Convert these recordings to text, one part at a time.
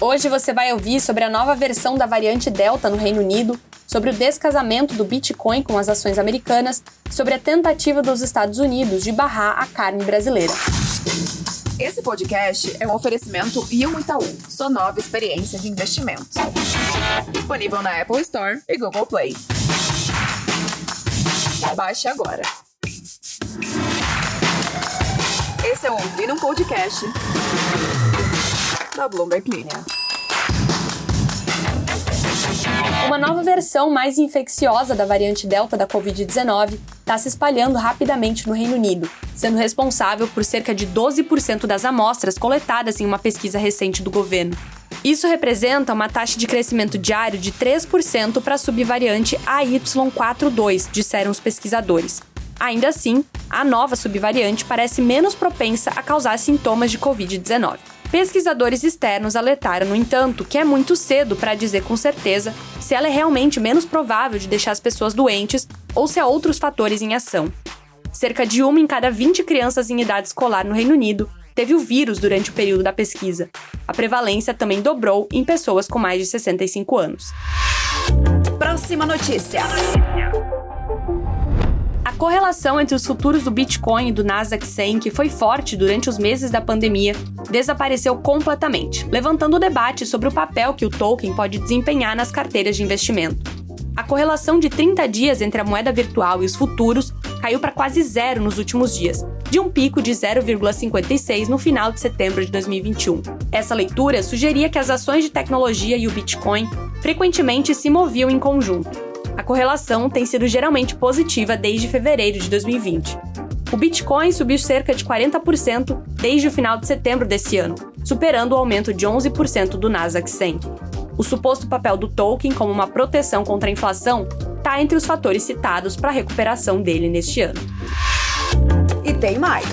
Hoje você vai ouvir sobre a nova versão da variante Delta no Reino Unido, sobre o descasamento do Bitcoin com as ações americanas, sobre a tentativa dos Estados Unidos de barrar a carne brasileira. Esse podcast é um oferecimento Rio Itaú, sua nova experiência de investimentos. Disponível na Apple Store e Google Play. Baixe agora. Esse é o Ouvir um Podcast da Bloomberg Linha. Uma nova versão mais infecciosa da variante Delta da Covid-19 está se espalhando rapidamente no Reino Unido, sendo responsável por cerca de 12% das amostras coletadas em uma pesquisa recente do governo. Isso representa uma taxa de crescimento diário de 3% para a subvariante AY42, disseram os pesquisadores. Ainda assim, a nova subvariante parece menos propensa a causar sintomas de Covid-19. Pesquisadores externos alertaram, no entanto, que é muito cedo para dizer com certeza se ela é realmente menos provável de deixar as pessoas doentes ou se há outros fatores em ação. Cerca de uma em cada 20 crianças em idade escolar no Reino Unido teve o vírus durante o período da pesquisa. A prevalência também dobrou em pessoas com mais de 65 anos. Próxima notícia correlação entre os futuros do Bitcoin e do Nasdaq 100, que foi forte durante os meses da pandemia, desapareceu completamente, levantando o debate sobre o papel que o token pode desempenhar nas carteiras de investimento. A correlação de 30 dias entre a moeda virtual e os futuros caiu para quase zero nos últimos dias, de um pico de 0,56 no final de setembro de 2021. Essa leitura sugeria que as ações de tecnologia e o Bitcoin frequentemente se moviam em conjunto a correlação tem sido geralmente positiva desde fevereiro de 2020. O Bitcoin subiu cerca de 40% desde o final de setembro desse ano, superando o aumento de 11% do Nasdaq 100. O suposto papel do token como uma proteção contra a inflação está entre os fatores citados para a recuperação dele neste ano. E tem mais.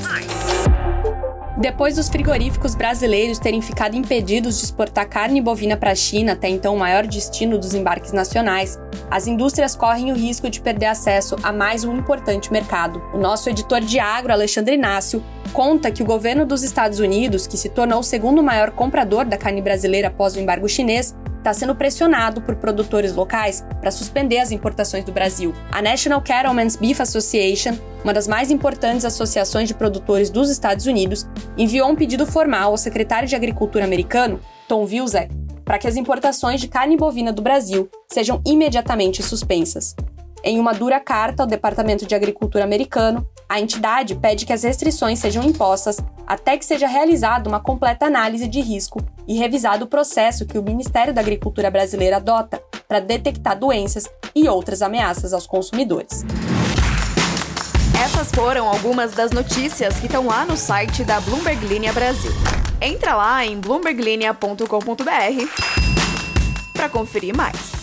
Depois dos frigoríficos brasileiros terem ficado impedidos de exportar carne bovina para a China, até então o maior destino dos embarques nacionais, as indústrias correm o risco de perder acesso a mais um importante mercado. O nosso editor de agro, Alexandre Inácio, conta que o governo dos Estados Unidos, que se tornou o segundo maior comprador da carne brasileira após o embargo chinês, está sendo pressionado por produtores locais para suspender as importações do Brasil. A National Cattlemen's Beef Association, uma das mais importantes associações de produtores dos Estados Unidos, enviou um pedido formal ao secretário de Agricultura americano, Tom Vilsack, para que as importações de carne bovina do Brasil sejam imediatamente suspensas. Em uma dura carta ao Departamento de Agricultura americano, a entidade pede que as restrições sejam impostas até que seja realizada uma completa análise de risco e revisado o processo que o Ministério da Agricultura brasileira adota para detectar doenças e outras ameaças aos consumidores. Essas foram algumas das notícias que estão lá no site da Bloomberg Linha Brasil. Entra lá em bloomberglinea.com.br para conferir mais.